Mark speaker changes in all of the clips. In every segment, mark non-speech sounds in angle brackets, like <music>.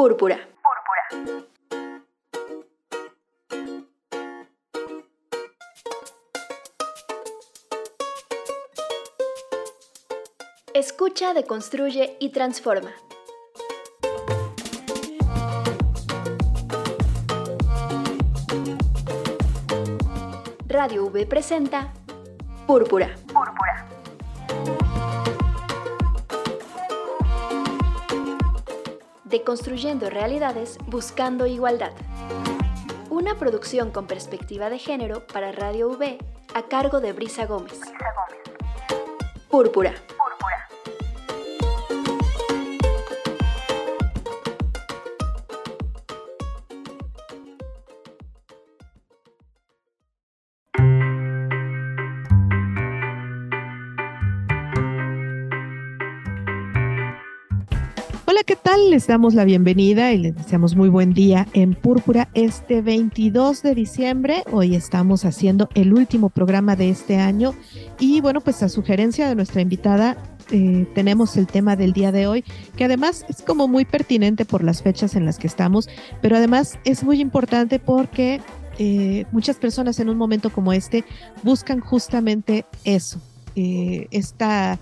Speaker 1: Púrpura. Escucha, deconstruye y transforma. Radio V presenta Púrpura. Púrpura. Deconstruyendo realidades buscando igualdad. Una producción con perspectiva de género para Radio V a cargo de Brisa Gómez. Púrpura.
Speaker 2: Les damos la bienvenida y les deseamos muy buen día en Púrpura este 22 de diciembre. Hoy estamos haciendo el último programa de este año y bueno, pues a sugerencia de nuestra invitada eh, tenemos el tema del día de hoy, que además es como muy pertinente por las fechas en las que estamos, pero además es muy importante porque eh, muchas personas en un momento como este buscan justamente eso, eh, esta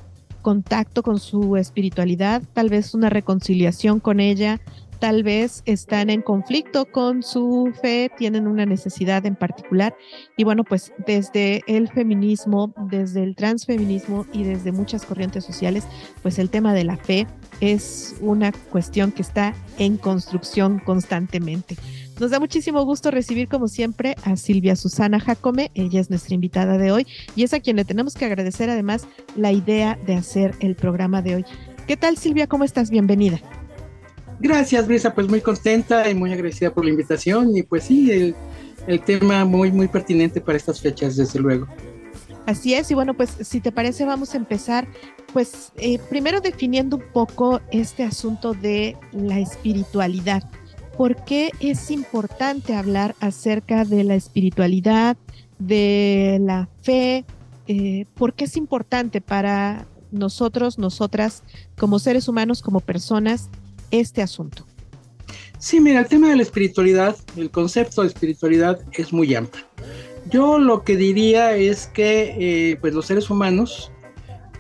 Speaker 2: contacto con su espiritualidad, tal vez una reconciliación con ella, tal vez están en conflicto con su fe, tienen una necesidad en particular. Y bueno, pues desde el feminismo, desde el transfeminismo y desde muchas corrientes sociales, pues el tema de la fe es una cuestión que está en construcción constantemente. Nos da muchísimo gusto recibir, como siempre, a Silvia Susana Jacome. Ella es nuestra invitada de hoy y es a quien le tenemos que agradecer además la idea de hacer el programa de hoy. ¿Qué tal, Silvia? ¿Cómo estás? Bienvenida.
Speaker 3: Gracias, Brisa, pues muy contenta y muy agradecida por la invitación y pues sí, el, el tema muy, muy pertinente para estas fechas, desde luego.
Speaker 2: Así es, y bueno, pues si te parece vamos a empezar, pues eh, primero definiendo un poco este asunto de la espiritualidad. ¿Por qué es importante hablar acerca de la espiritualidad, de la fe? Eh, ¿Por qué es importante para nosotros, nosotras, como seres humanos, como personas, este asunto?
Speaker 3: Sí, mira, el tema de la espiritualidad, el concepto de espiritualidad es muy amplio. Yo lo que diría es que eh, pues los seres humanos,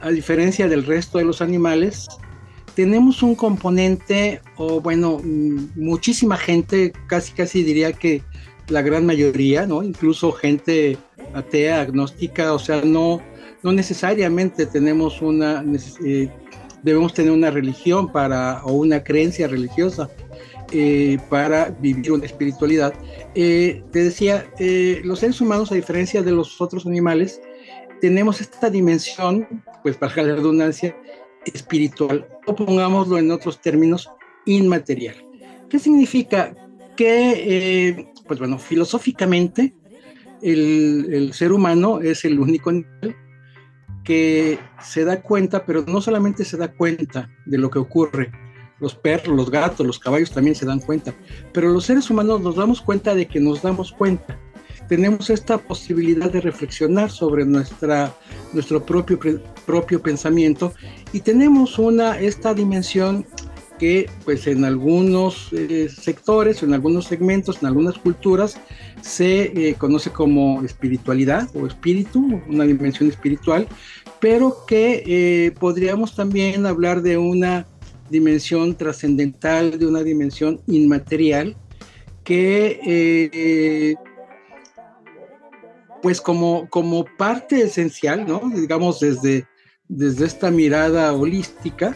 Speaker 3: a diferencia del resto de los animales, tenemos un componente, o bueno, mm, muchísima gente, casi casi diría que la gran mayoría, ¿no? Incluso gente atea, agnóstica, o sea, no, no necesariamente tenemos una, eh, debemos tener una religión para, o una creencia religiosa eh, para vivir una espiritualidad. Eh, te decía, los seres humanos, a diferencia de los otros animales, tenemos esta dimensión, pues para la redundancia, espiritual, o pongámoslo en otros términos, inmaterial. ¿Qué significa? Que, pues bueno, filosóficamente, el, el, ser humano es el único que se da cuenta, pero no solamente se da cuenta de lo que ocurre, los perros, los gatos, los caballos también se dan cuenta, pero los seres humanos nos damos cuenta de que nos damos cuenta. Tenemos esta posibilidad de reflexionar sobre nuestra, nuestro propio, propio pensamiento y tenemos una, esta dimensión que pues en algunos eh, sectores, en algunos segmentos, en algunas culturas, se eh, conoce como espiritualidad o espíritu, una dimensión espiritual, pero que eh, podríamos también hablar de una dimensión trascendental, de una dimensión inmaterial, que pues como, como parte esencial, ¿no? digamos desde, desde esta mirada holística,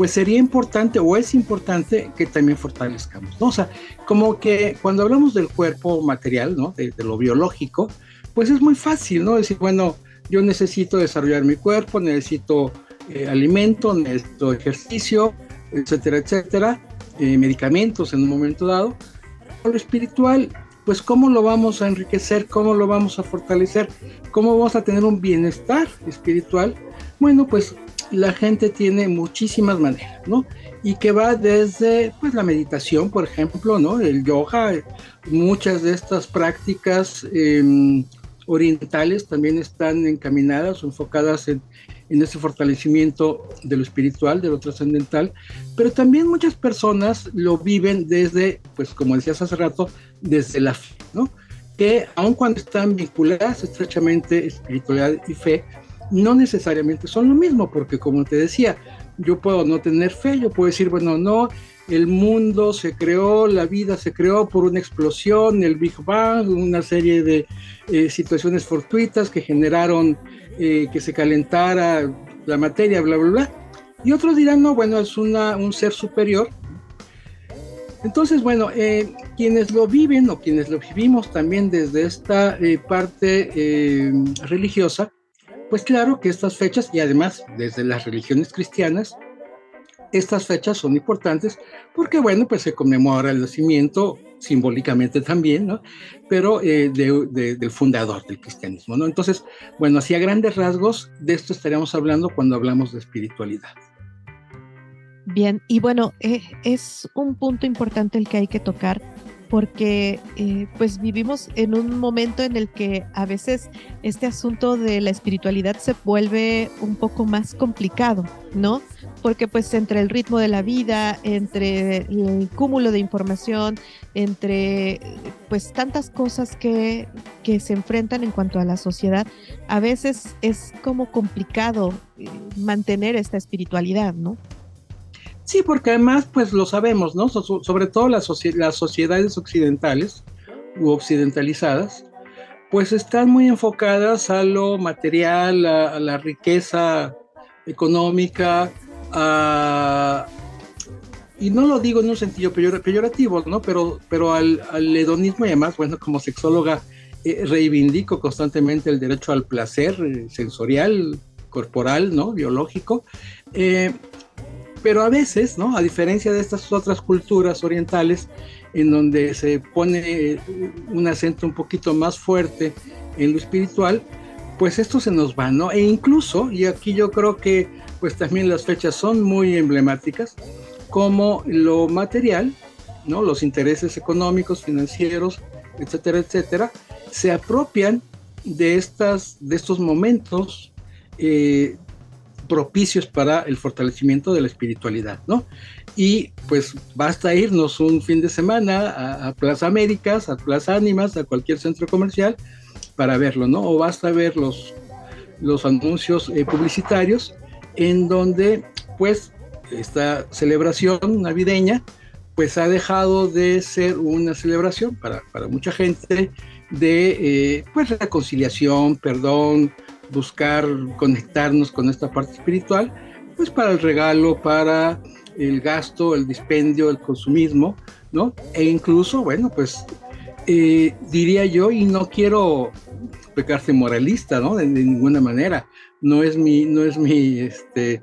Speaker 3: pues sería importante o es importante que también fortalezcamos, ¿no? O sea, como que cuando hablamos del cuerpo material, ¿no? De, lo biológico, pues es muy fácil, ¿no? Decir, bueno, yo necesito desarrollar mi cuerpo, necesito eh, alimento, necesito ejercicio, etcétera, etcétera, eh, medicamentos en un momento dado. Lo espiritual, pues cómo lo vamos a enriquecer, cómo lo vamos a fortalecer, cómo vamos a tener un bienestar espiritual. Bueno, pues la gente tiene muchísimas maneras, ¿no? Y que va desde pues la meditación, por ejemplo, ¿no? El yoga, muchas de estas prácticas em, orientales también están encaminadas enfocadas en, en ese fortalecimiento de lo espiritual, de lo trascendental, pero también muchas personas lo viven desde, pues como decías hace rato, desde la fe, ¿no? Que aun cuando están vinculadas estrechamente espiritualidad y fe, no necesariamente son lo mismo, porque como te decía, yo puedo no tener fe, yo puedo decir, bueno, no, el mundo se creó, la vida se creó por una explosión, el Big Bang, una serie de eh, situaciones fortuitas que generaron eh, que se calentara la materia, bla, bla, bla. Y otros dirán, no, bueno, es una, un ser superior. Entonces, bueno, eh, quienes lo viven o quienes lo vivimos también desde esta parte religiosa, pues claro que estas fechas, y además desde las religiones cristianas, estas fechas son importantes porque, bueno, pues se conmemora el nacimiento simbólicamente también, ¿no? Pero eh, del fundador del cristianismo, ¿no? Entonces, bueno, así a grandes rasgos, de esto estaríamos hablando cuando hablamos de espiritualidad.
Speaker 2: Bien, y bueno, eh, es un punto importante el que hay que tocar porque eh, pues vivimos en un momento en el que a veces este asunto de la espiritualidad se vuelve un poco más complicado, ¿no? Porque pues entre el ritmo de la vida, entre el cúmulo de información, entre pues tantas cosas que, que se enfrentan en cuanto a la sociedad, a veces es como complicado eh, mantener esta espiritualidad, ¿no?
Speaker 3: Sí, porque además, pues lo sabemos, ¿no? sobre todo las, sociedades occidentales u occidentalizadas, pues están muy enfocadas a lo material, a, la riqueza económica, y no lo digo en un sentido peyorativo, ¿no? Pero, pero al, hedonismo y además, bueno, como sexóloga eh, reivindico constantemente el derecho al placer eh, sensorial, corporal, ¿no? Biológico. Eh, pero a veces, ¿no? A diferencia de estas otras culturas orientales, en donde se pone un acento un poquito más fuerte en lo espiritual, pues esto se nos va, ¿no? E incluso, y aquí yo creo que pues también las fechas son muy emblemáticas, como lo material, ¿no? Los intereses económicos, financieros, etcétera, etcétera, se apropian de, estas, de estos momentos eh, propicios para el fortalecimiento de la espiritualidad, ¿no? Y pues basta irnos un fin de semana a, Plaza Américas, a Plaza Ánimas, a cualquier centro comercial para verlo, ¿no? O basta ver los, los anuncios eh, publicitarios en donde pues esta celebración navideña pues ha dejado de ser una celebración para, para mucha gente de eh, pues reconciliación, perdón, buscar conectarnos con esta parte espiritual, pues para el regalo, para el gasto, el dispendio, el consumismo, ¿no? E incluso, bueno, pues eh, diría yo, y no quiero pecarse moralista, ¿no? De, ninguna manera, no es mi, no es mi, este,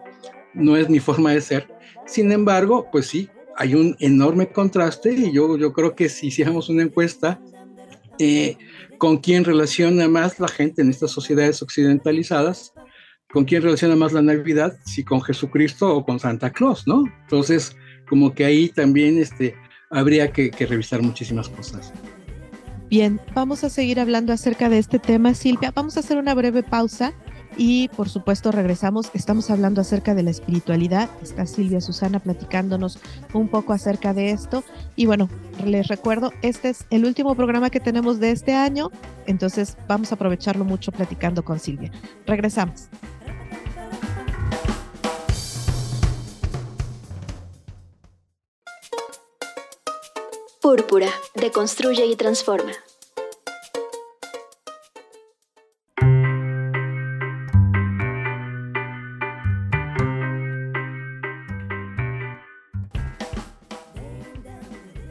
Speaker 3: no es mi forma de ser. Sin embargo, pues sí, hay un enorme contraste y yo, yo creo que si hiciéramos una encuesta, eh, con quién relaciona más la gente en estas sociedades occidentalizadas, con quién relaciona más la Navidad, si con Jesucristo o con Santa Claus, ¿no? Entonces, como que ahí también este, habría que, que revisar muchísimas cosas.
Speaker 2: Bien, vamos a seguir hablando acerca de este tema, Silvia. Vamos a hacer una breve pausa y por supuesto regresamos, estamos hablando acerca de la espiritualidad, está Silvia Susana platicándonos un poco acerca de esto. Y bueno, les recuerdo, este es el último programa que tenemos de este año, entonces vamos a aprovecharlo mucho platicando con Silvia. Regresamos.
Speaker 1: Púrpura, deconstruye y transforma.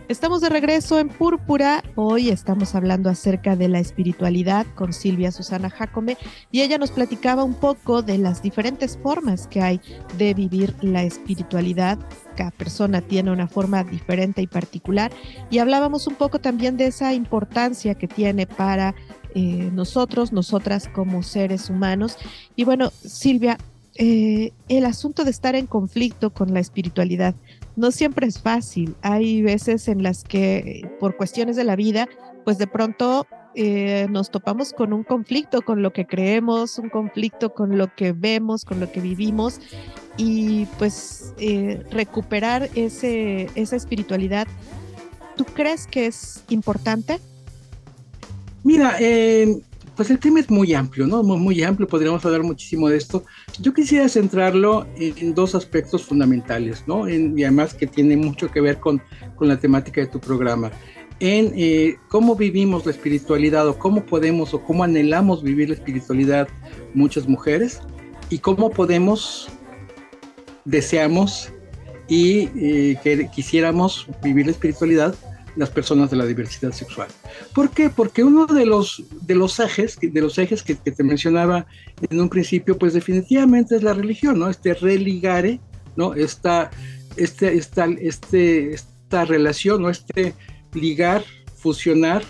Speaker 2: Estamos de regreso en Púrpura. Hoy estamos hablando acerca de la espiritualidad con Silvia Susana Jacome y ella nos platicaba un poco de las diferentes formas que hay de vivir la espiritualidad. Cada persona tiene una forma diferente y particular y hablábamos un poco también de esa importancia que tiene para eh, nosotros, nosotras como seres humanos. Y bueno, Silvia, eh, el asunto de estar en conflicto con la espiritualidad no siempre es fácil. Hay veces en las que por cuestiones de la vida, pues de pronto eh, nos topamos con un conflicto con lo que creemos, un conflicto con lo que vemos, con lo que vivimos y pues eh, recuperar ese, esa espiritualidad, ¿tú crees que es importante?
Speaker 3: Mira, eh, pues el tema es muy amplio, ¿no? Muy, amplio, podríamos hablar muchísimo de esto. Yo quisiera centrarlo en, dos aspectos fundamentales, ¿no? y además que tiene mucho que ver con, con la temática de tu programa. En eh, cómo vivimos la espiritualidad o cómo podemos o cómo anhelamos vivir la espiritualidad muchas mujeres y cómo podemos, deseamos y eh, que quisiéramos vivir la espiritualidad las personas de la diversidad sexual. ¿Por qué? Porque uno de los, de los ejes, de los ejes que, te mencionaba en un principio, pues definitivamente es la religión, ¿no? Este religare, ¿no? Esta, este, esta, este, esta relación, ¿no? Este ligar, fusionar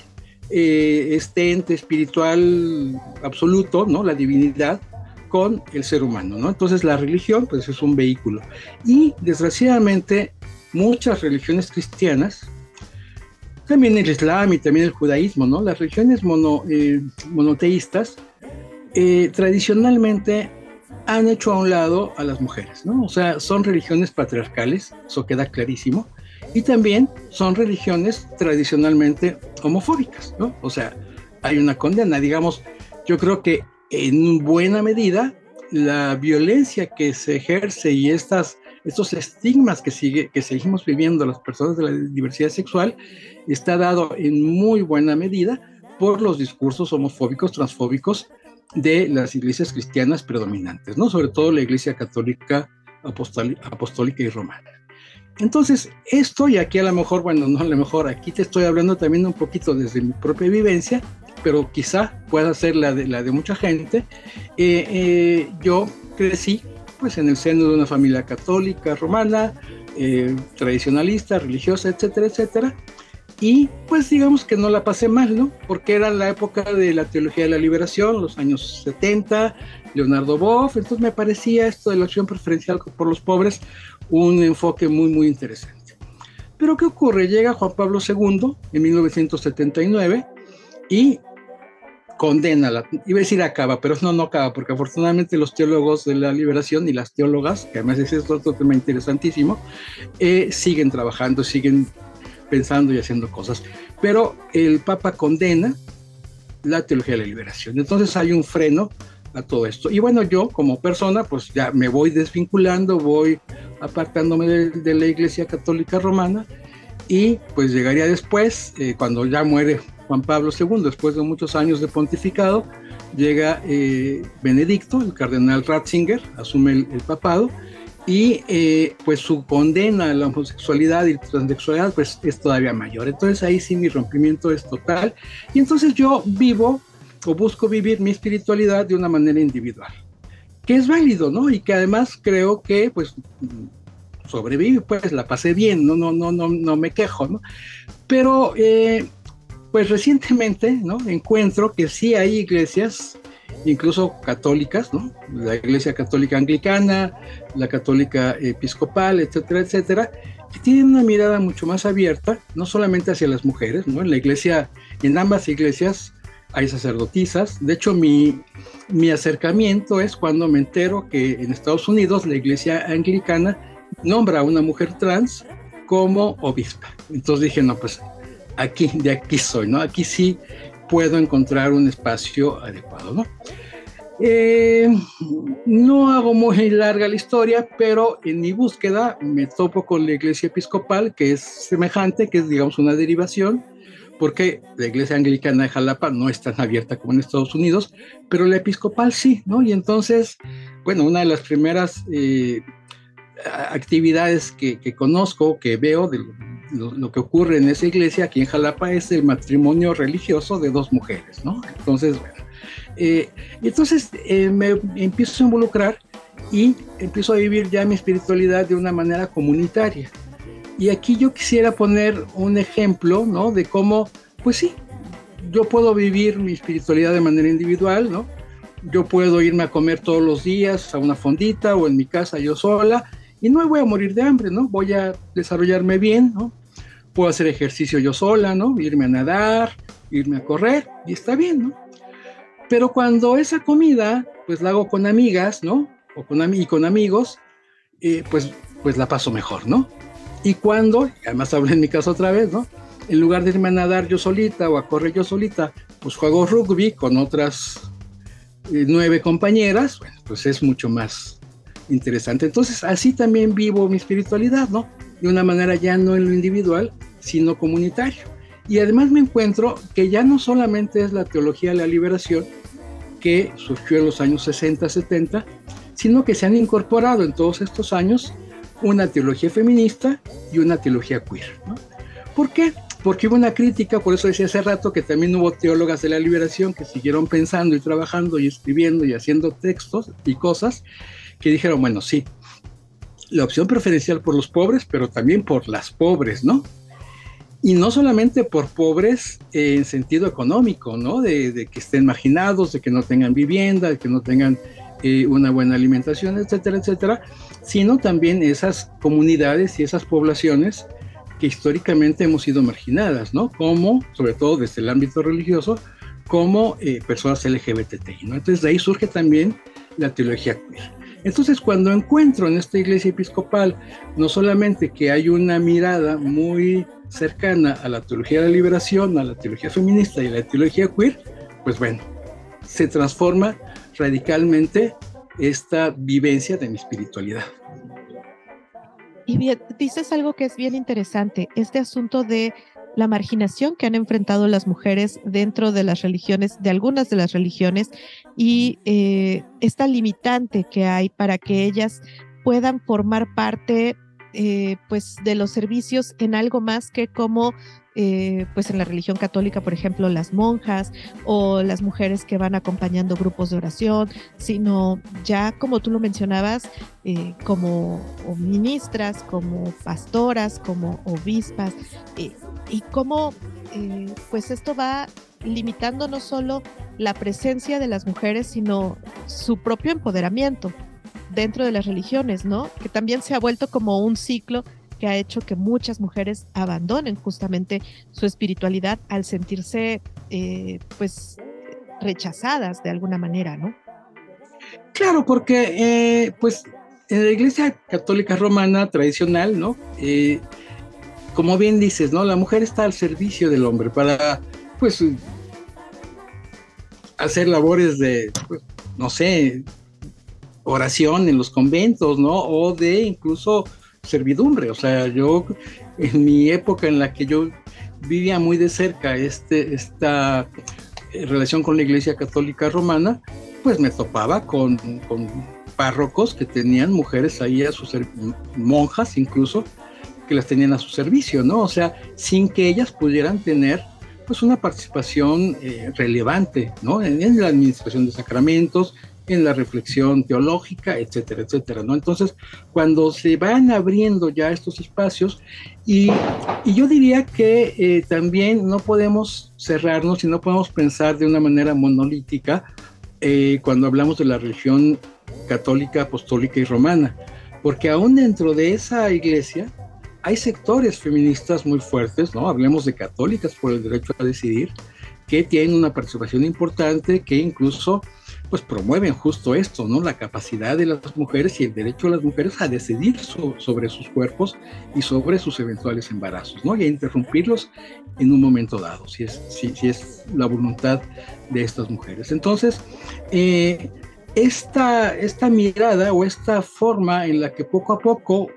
Speaker 3: eh, este ente espiritual absoluto, ¿no? La divinidad, con el ser humano, ¿no? Entonces la religión, pues es un vehículo. Y desgraciadamente muchas religiones cristianas, también el Islam y también el judaísmo, ¿no? Las religiones eh, monoteístas eh, tradicionalmente han hecho a un lado a las mujeres, ¿no? O sea, son religiones patriarcales, eso queda clarísimo, y también son religiones tradicionalmente homofóbicas, ¿no? O sea, hay una condena, digamos, yo creo que en buena medida la violencia que se ejerce y estas estos estigmas que, sigue, que seguimos viviendo las personas de la diversidad sexual está dado en muy buena medida por los discursos homofóbicos, transfóbicos de las iglesias cristianas predominantes, ¿no? Sobre todo la iglesia católica apostólica y romana. Entonces, esto, y aquí a lo mejor, bueno, no a lo mejor, aquí te estoy hablando también un poquito desde mi propia vivencia, pero quizá pueda ser la de, la de mucha gente. Eh, eh, yo crecí pues en el seno de una familia católica, romana, eh, tradicionalista, religiosa, etcétera, etcétera. Y pues digamos que no la pasé mal, ¿no? Porque era la época de la teología de la liberación, los años 70, Leonardo Boff, entonces me parecía esto de la acción preferencial por los pobres un enfoque muy, muy interesante. Pero ¿qué ocurre? Llega Juan Pablo II en 1979 y condena, la, iba a decir acaba, pero no, no acaba, porque afortunadamente los teólogos de la liberación y las teólogas, que además es otro tema interesantísimo, eh, siguen trabajando, siguen pensando y haciendo cosas. Pero el Papa condena la teología de la liberación. Entonces hay un freno a todo esto. Y bueno, yo como persona, pues ya me voy desvinculando, voy apartándome de, la Iglesia Católica Romana y pues llegaría después, eh, cuando ya muere Juan Pablo II, después de muchos años de pontificado, llega eh, Benedicto, el cardenal Ratzinger, asume el, papado, y eh, pues su condena a la homosexualidad y transexualidad pues es todavía mayor. Entonces ahí sí mi rompimiento es total. Y entonces yo vivo o busco vivir mi espiritualidad de una manera individual, que es válido, ¿no? Y que además creo que pues sobrevive, pues la pasé bien, no, no, no, no, no me quejo, ¿no? Pero eh, pues recientemente, ¿no? Encuentro que sí hay iglesias, incluso católicas, ¿no? La iglesia católica anglicana, la católica episcopal, etcétera, etcétera, que tienen una mirada mucho más abierta, no solamente hacia las mujeres, ¿no? En la iglesia, en ambas iglesias hay sacerdotisas. De hecho, mi, mi acercamiento es cuando me entero que en Estados Unidos la iglesia anglicana nombra a una mujer trans como obispa. Entonces dije, no, pues aquí, de aquí soy, ¿no? Aquí sí puedo encontrar un espacio adecuado, ¿no? Eh, no hago muy larga la historia, pero en mi búsqueda me topo con la iglesia episcopal, que es semejante, que es, digamos, una derivación, porque la iglesia anglicana de Jalapa no es tan abierta como en Estados Unidos, pero la episcopal sí, ¿no? Y entonces, bueno, una de las primeras eh, actividades que, conozco, que veo de lo, que ocurre en esa iglesia aquí en Jalapa es el matrimonio religioso de dos mujeres, ¿no? Entonces, bueno, eh, entonces eh, me empiezo a involucrar y empiezo a vivir ya mi espiritualidad de una manera comunitaria. Y aquí yo quisiera poner un ejemplo, ¿no? De cómo, pues sí, yo puedo vivir mi espiritualidad de manera individual, ¿no? Yo puedo irme a comer todos los días a una fondita o en mi casa yo sola y no voy a morir de hambre, ¿no? Voy a desarrollarme bien, ¿no? puedo hacer ejercicio yo sola, ¿no? Irme a nadar, irme a correr, y está bien, ¿no? Pero cuando esa comida, pues la hago con amigas, ¿no? O con, y con amigos, eh, pues, pues la paso mejor, ¿no? Y cuando, además hablo en mi caso otra vez, ¿no? En lugar de irme a nadar yo solita o a correr yo solita, pues juego rugby con otras eh, nueve compañeras, bueno, pues es mucho más interesante. Entonces, así también vivo mi espiritualidad, ¿no? De una manera ya no en lo individual, sino comunitario. Y además me encuentro que ya no solamente es la teología de la liberación, que surgió en los años 60, 70, sino que se han incorporado en todos estos años una teología feminista y una teología queer. ¿no? ¿Por qué? Porque hubo una crítica, por eso decía hace rato que también hubo teólogas de la liberación que siguieron pensando y trabajando y escribiendo y haciendo textos y cosas que dijeron, bueno, sí, la opción preferencial por los pobres, pero también por las pobres, ¿no? Y no solamente por pobres en sentido económico, ¿no? De, que estén marginados, de que no tengan vivienda, de que no tengan eh, una buena alimentación, etcétera, etcétera, sino también esas comunidades y esas poblaciones que históricamente hemos sido marginadas, ¿no? Como, sobre todo desde el ámbito religioso, como eh, personas LGBTI, ¿no? Entonces de ahí surge también la teología queer. Entonces, cuando encuentro en esta iglesia episcopal no solamente que hay una mirada muy cercana a la teología de la liberación, a la teología feminista y a la teología queer, pues bueno, se transforma radicalmente esta vivencia de mi espiritualidad.
Speaker 2: Y bien, dices algo que es bien interesante, este asunto de la marginación que han enfrentado las mujeres dentro de las religiones, de algunas de las religiones, y eh, esta limitante que hay para que ellas puedan formar parte eh, pues de los servicios en algo más que como eh, pues en la religión católica, por ejemplo, las monjas o las mujeres que van acompañando grupos de oración, sino ya como tú lo mencionabas, eh, como ministras, como pastoras, como obispas, y cómo pues esto va limitando no solo la presencia de las mujeres, sino su propio empoderamiento dentro de las religiones, ¿no? Que también se ha vuelto como un ciclo que ha hecho que muchas mujeres abandonen justamente su espiritualidad al sentirse eh, pues rechazadas de alguna manera, ¿no?
Speaker 3: Claro, porque eh, pues en la Iglesia Católica Romana tradicional, ¿no? Eh, como bien dices, ¿no? La mujer está al servicio del hombre para, pues, hacer labores de, pues, no sé, oración en los conventos, ¿no? O de incluso servidumbre. O sea, yo en mi época en la que yo vivía muy de cerca este, esta eh, relación con la Iglesia Católica Romana, pues me topaba con, con párrocos que tenían mujeres ahí a sus monjas incluso que las tenían a su servicio, ¿no? O sea, sin que ellas pudieran tener pues una participación eh, relevante, ¿no? en, la administración de sacramentos, en la reflexión teológica, etcétera, etcétera, ¿no? Entonces, cuando se van abriendo ya estos espacios, y, yo diría que eh, también no podemos cerrarnos y no podemos pensar de una manera monolítica eh, cuando hablamos de la religión católica, apostólica y romana, porque aún dentro de esa iglesia hay sectores feministas muy fuertes, ¿no? Hablemos de católicas por el derecho a decidir, que tienen una participación importante, que incluso pues promueven justo esto, ¿no? La capacidad de las mujeres y el derecho de las mujeres a decidir sobre sus cuerpos y sobre sus eventuales embarazos, ¿no? Y a interrumpirlos en un momento dado, si es, si, es la voluntad de estas mujeres. Entonces, eh, esta, esta mirada o esta forma en la que poco a poco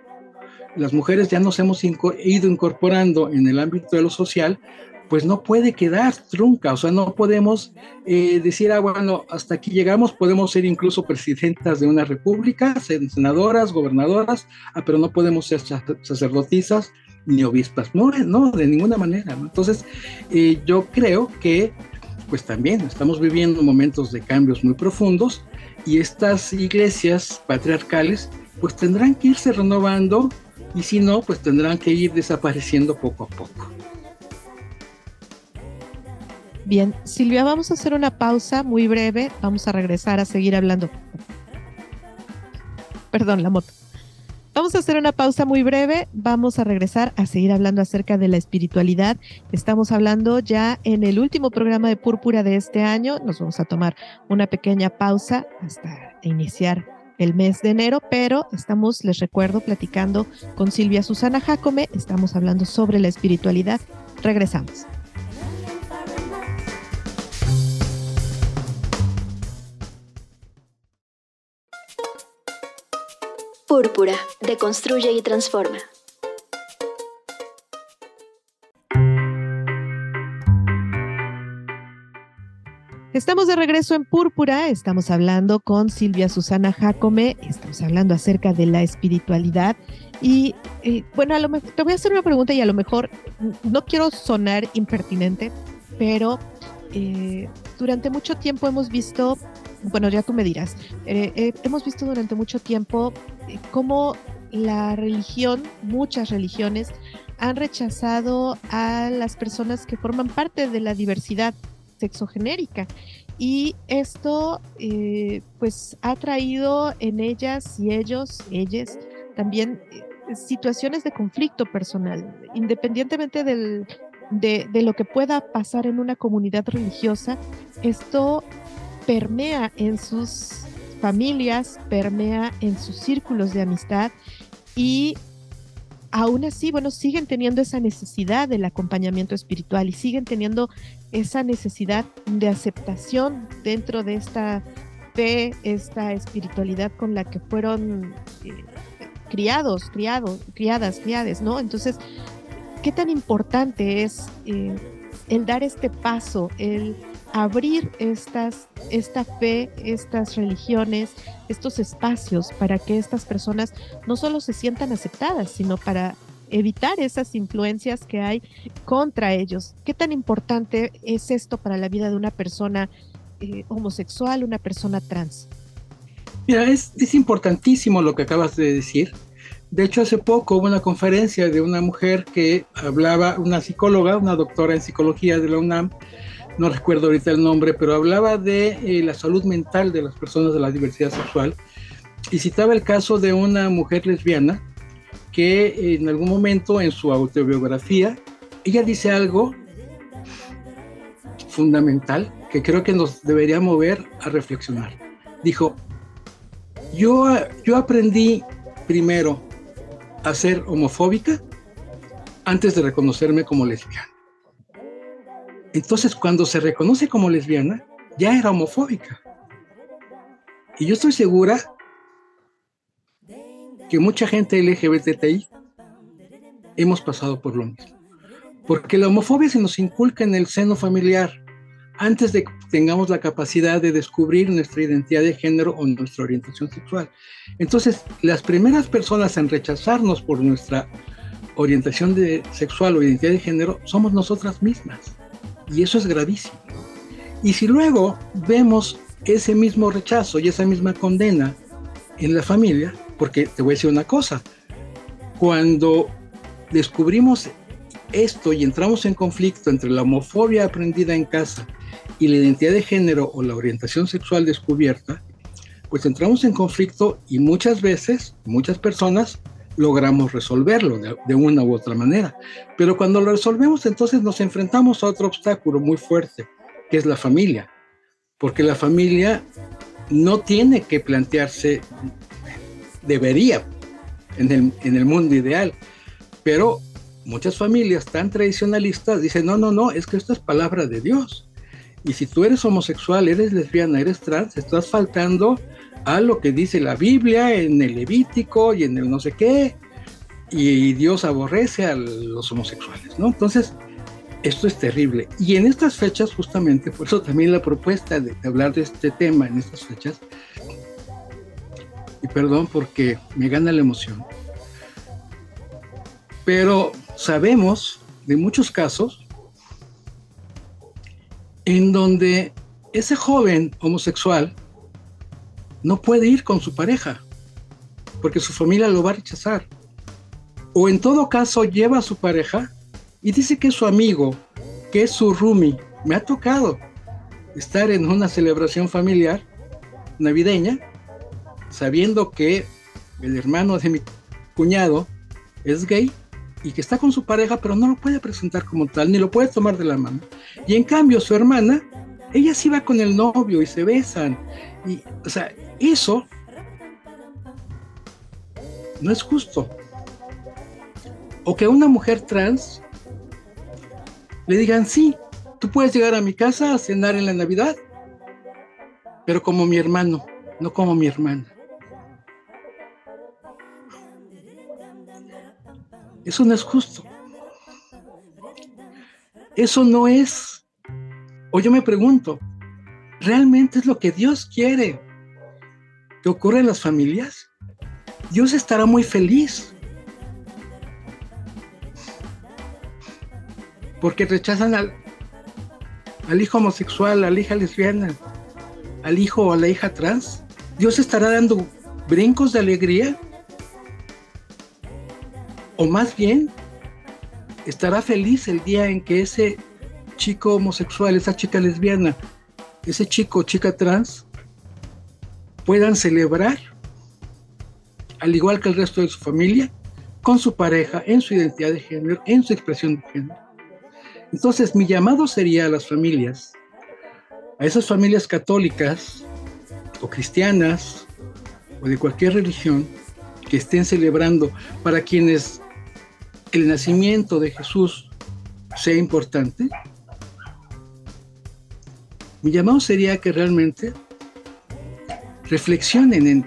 Speaker 3: las mujeres ya nos hemos ido incorporando en el ámbito de lo social, pues no puede quedar trunca, o sea, no podemos eh, decir, ah, bueno, hasta aquí llegamos, podemos ser incluso presidentas de una república, senadoras, gobernadoras, ah, pero no podemos ser sacerdotisas ni obispas, no, no de ninguna manera. Entonces, eh, yo creo que, pues también estamos viviendo momentos de cambios muy profundos y estas iglesias patriarcales, pues tendrán que irse renovando y si no, pues tendrán que ir desapareciendo poco a poco.
Speaker 2: Bien, Silvia, vamos a hacer una pausa muy breve. Vamos a regresar a seguir hablando. Perdón, la moto. Vamos a hacer una pausa muy breve. Vamos a regresar a seguir hablando acerca de la espiritualidad. Estamos hablando ya en el último programa de Púrpura de este año. Nos vamos a tomar una pequeña pausa hasta iniciar el mes de enero, pero estamos, les recuerdo, platicando con Silvia Susana Jacome. Estamos hablando sobre la espiritualidad. Regresamos.
Speaker 1: Púrpura, deconstruye y transforma.
Speaker 2: Estamos de regreso en Púrpura, estamos hablando con Silvia Susana Jacome, estamos hablando acerca de la espiritualidad y eh, bueno, a lo mejor, te voy a hacer una pregunta y a lo mejor no quiero sonar impertinente, pero eh, durante mucho tiempo hemos visto bueno, ya tú me dirás, eh, eh, hemos visto durante mucho tiempo eh, cómo la religión, muchas religiones, han rechazado a las personas que forman parte de la diversidad sexogenérica. Y esto, pues, ha traído en ellas y ellos, ellas, también situaciones de conflicto personal, independientemente del, de, de, lo que pueda pasar en una comunidad religiosa, esto permea en sus familias, permea en sus círculos de amistad y aún así, bueno, siguen teniendo esa necesidad del acompañamiento espiritual y siguen teniendo esa necesidad de aceptación dentro de esta fe, esta espiritualidad con la que fueron eh, criados, criados, criadas, criades, ¿no? Entonces, ¿qué tan importante es eh, el dar este paso, el abrir estas, esta fe, estas religiones, estos espacios para que estas personas no solo se sientan aceptadas, sino para evitar esas influencias que hay contra ellos. ¿Qué tan importante es esto para la vida de una persona eh, homosexual, una persona trans?
Speaker 3: Mira, es, es importantísimo lo que acabas de decir. De hecho, hace poco hubo una conferencia de una mujer que hablaba, una psicóloga, una doctora en psicología de la UNAM, no recuerdo ahorita el nombre, pero hablaba de eh, la salud mental de las personas de la diversidad sexual y citaba el caso de una mujer lesbiana que en algún momento en su autobiografía, ella dice algo fundamental que creo que nos debería mover a reflexionar. Dijo, yo, yo aprendí primero a ser homofóbica antes de reconocerme como lesbiana. Entonces, cuando se reconoce como lesbiana, ya era homofóbica. Y yo estoy segura que mucha gente LGBTI hemos pasado por lo mismo. Porque la homofobia se nos inculca en el seno familiar antes de que tengamos la capacidad de descubrir nuestra identidad de género o nuestra orientación sexual. Entonces, las primeras personas en rechazarnos por nuestra orientación de sexual o identidad de género somos nosotras mismas. Y eso es gravísimo. Y si luego vemos ese mismo rechazo y esa misma condena en la familia, porque te voy a decir una cosa, cuando descubrimos esto y entramos en conflicto entre la homofobia aprendida en casa y la identidad de género o la orientación sexual descubierta, pues entramos en conflicto y muchas veces, muchas personas logramos resolverlo de, una u otra manera. Pero cuando lo resolvemos, entonces nos enfrentamos a otro obstáculo muy fuerte, que es la familia. Porque la familia no tiene que plantearse, debería, en el, en el mundo ideal, pero muchas familias tan tradicionalistas dicen, no, no, no, es que esto es palabra de Dios. Y si tú eres homosexual, eres lesbiana, eres trans, estás faltando a lo que dice la Biblia en el Levítico y en el no sé qué, y Dios aborrece a los homosexuales, ¿no? Entonces, esto es terrible. Y en estas fechas, justamente, por eso también la propuesta de, hablar de este tema en estas fechas, y perdón porque me gana la emoción, pero sabemos de muchos casos en donde ese joven homosexual no puede ir con su pareja, porque su familia lo va a rechazar. O en todo caso lleva a su pareja y dice que su amigo, que es su roomie. Me ha tocado estar en una celebración familiar navideña, sabiendo que el hermano de mi cuñado es gay y que está con su pareja, pero no lo puede presentar como tal, ni lo puede tomar de la mano. Y en cambio su hermana, ella sí va con el novio y se besan. Y, o sea, eso no es justo. O que una mujer trans le digan, sí, tú puedes llegar a mi casa a cenar en la Navidad, pero como mi hermano, no como mi hermana. Eso no es justo. Eso no es. O yo me pregunto, ¿realmente es lo que Dios quiere que ocurra en las familias? Dios estará muy feliz. Porque rechazan al, al hijo homosexual, a la hija lesbiana, al hijo o a la hija trans. Dios estará dando brincos de alegría o más bien, estará feliz el día en que ese chico homosexual, esa chica lesbiana, ese chico chica trans puedan celebrar, al igual que el resto de su familia, con su pareja, en su identidad de género, en su expresión de género. Entonces, mi llamado sería a las familias, a esas familias católicas o cristianas o de cualquier religión que estén celebrando para quienes el nacimiento de Jesús sea importante, mi llamado sería que realmente reflexionen en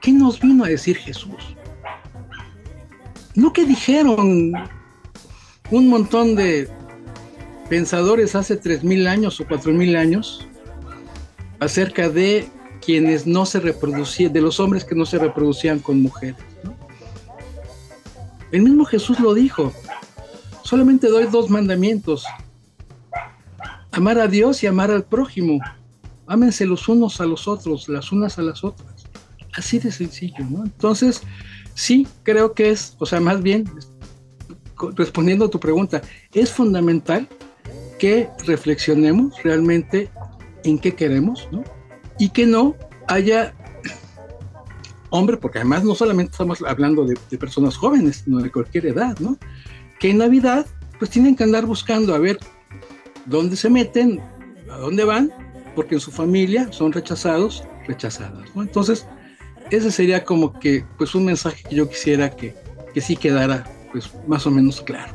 Speaker 3: qué nos vino a decir Jesús. No que dijeron un montón de pensadores hace tres mil años o cuatro mil años acerca de quienes no se reproducían, de los hombres que no se reproducían con mujeres. El mismo Jesús lo dijo. Solamente doy dos mandamientos. Amar a Dios y amar al prójimo. Ámense los unos a los otros, las unas a las otras. Así de sencillo, ¿no? Entonces, sí, creo que es, o sea, más bien, respondiendo a tu pregunta, es fundamental que reflexionemos realmente en qué queremos, ¿no? Y que no haya <coughs> hombre, porque además no solamente estamos hablando de, personas jóvenes, sino de cualquier edad, ¿no? Que en Navidad, pues tienen que andar buscando a ver dónde se meten, a dónde van, porque en su familia son rechazados, rechazadas. Entonces, ese sería como que, pues un mensaje que yo quisiera que, que sí quedara, pues más o menos claro.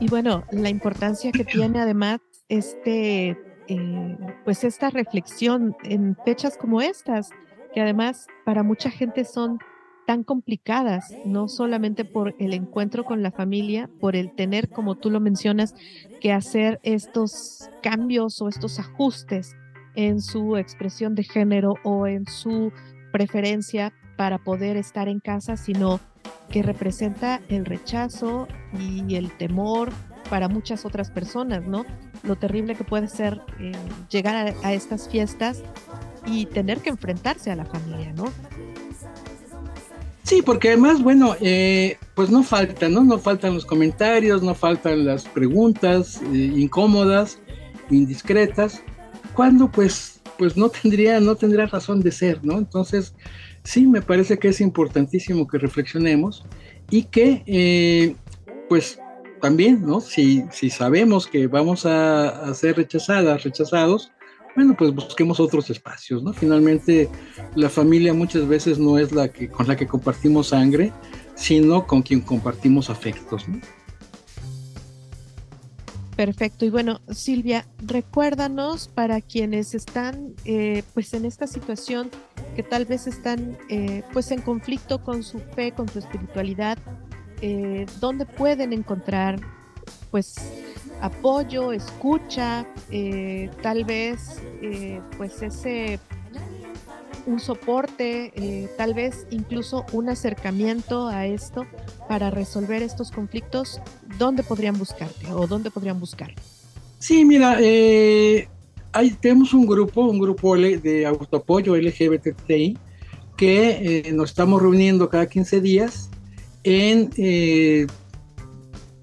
Speaker 2: Y bueno, la importancia que tiene además este, eh, pues esta reflexión en fechas como estas, que además para mucha gente son tan complicadas, no solamente por el encuentro con la familia, por el tener, como tú lo mencionas, que hacer estos cambios o estos ajustes en su expresión de género o en su preferencia para poder estar en casa, sino que representa el rechazo y el temor para muchas otras personas, ¿no? Lo terrible que puede ser eh, llegar a, a estas fiestas y tener que enfrentarse a la familia, ¿no?
Speaker 3: Sí, porque además, bueno, eh, pues no falta, ¿no? No faltan los comentarios, no faltan las preguntas eh, incómodas, indiscretas, cuando pues, pues no tendría, no tendría razón de ser, ¿no? Entonces, sí, me parece que es importantísimo que reflexionemos y que, eh, pues, también, ¿no? Si, si sabemos que vamos a ser rechazadas, rechazados, bueno, pues busquemos otros espacios, ¿no? Finalmente, la familia muchas veces no es la que con la que compartimos sangre, sino con quien compartimos afectos, ¿no?
Speaker 2: Perfecto. Y bueno, Silvia, recuérdanos para quienes están eh, pues en esta situación que tal vez están eh, pues en conflicto con su fe, con su espiritualidad, eh, ¿dónde pueden encontrar pues apoyo, escucha, eh, tal vez eh, pues ese un soporte, eh, tal vez incluso un acercamiento a esto para resolver estos conflictos, ¿dónde podrían buscarte o dónde podrían buscar?
Speaker 3: Sí, mira, hay, tenemos un grupo, un grupo de autoapoyo LGBTI que nos estamos reuniendo cada 15 días en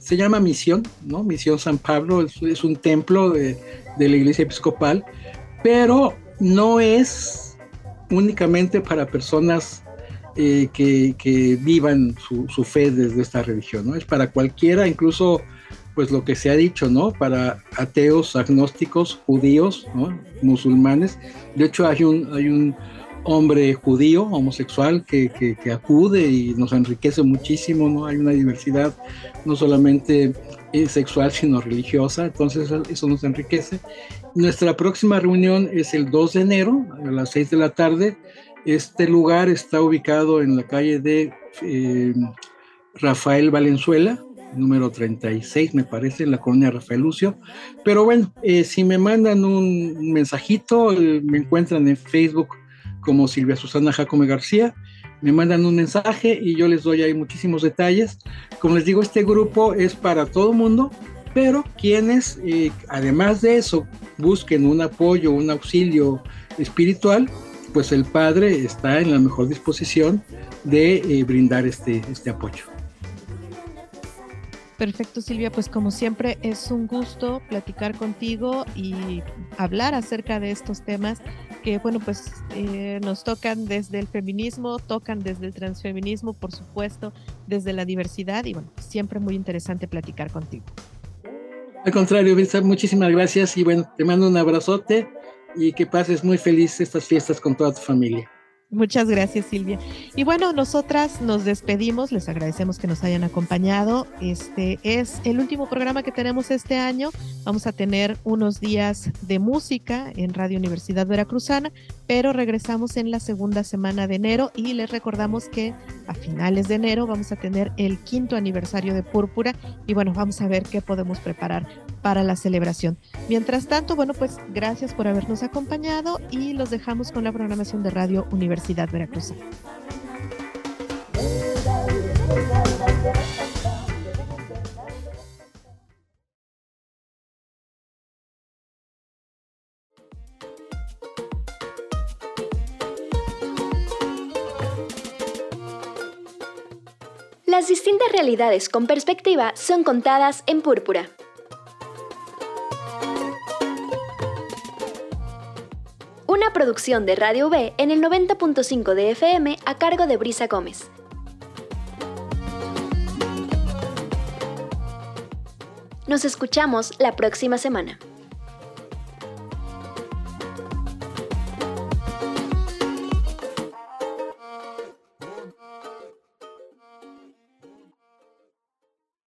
Speaker 3: se llama Misión, ¿no? Misión San Pablo, es, un templo de, la iglesia episcopal, pero no es únicamente para personas eh, que, vivan su, su, fe desde esta religión, ¿no? Es para cualquiera, incluso pues lo que se ha dicho, ¿no? Para ateos, agnósticos, judíos, ¿no? Musulmanes. De hecho, hay un, hay un hombre judío, homosexual, que, que, acude y nos enriquece muchísimo, ¿no? Hay una diversidad no solamente eh, sexual, sino religiosa, entonces eso nos enriquece. Nuestra próxima reunión es el 2 de enero, a las 6 de la tarde. Este lugar está ubicado en la calle de eh, Rafael Valenzuela, número 36, me parece, en la colonia Rafael Lucio. Pero bueno, eh, si me mandan un mensajito, me encuentran en Facebook como Silvia Susana Jacome García, me mandan un mensaje y yo les doy ahí muchísimos detalles. Como les digo, este grupo es para todo mundo, pero quienes, eh, además de eso, busquen un apoyo, un auxilio espiritual, pues el Padre está en la mejor disposición de eh, brindar este, este apoyo.
Speaker 2: Perfecto, Silvia. Pues como siempre es un gusto platicar contigo y hablar acerca de estos temas que, bueno, pues eh, nos tocan desde el feminismo, tocan desde el transfeminismo, por supuesto, desde la diversidad y, bueno, siempre muy interesante platicar contigo.
Speaker 3: Al contrario, muchísimas gracias y, bueno, te mando un abrazote y que pases muy feliz estas fiestas con toda tu familia.
Speaker 2: Muchas gracias, Silvia. Y bueno, nosotras nos despedimos, les agradecemos que nos hayan acompañado. Este es el último programa que tenemos este año. Vamos a tener unos días de música en Radio Universidad Veracruzana, pero regresamos en la segunda semana de enero y les recordamos que a finales de enero vamos a tener el quinto aniversario de Púrpura y bueno, vamos a ver qué podemos preparar para la celebración. Mientras tanto, bueno, pues gracias por habernos acompañado y los dejamos con la programación de Radio Universidad
Speaker 1: Las distintas realidades con perspectiva son contadas en púrpura. Producción de Radio V en el 90.5 de FM a cargo de Brisa Gómez. Nos escuchamos la próxima semana.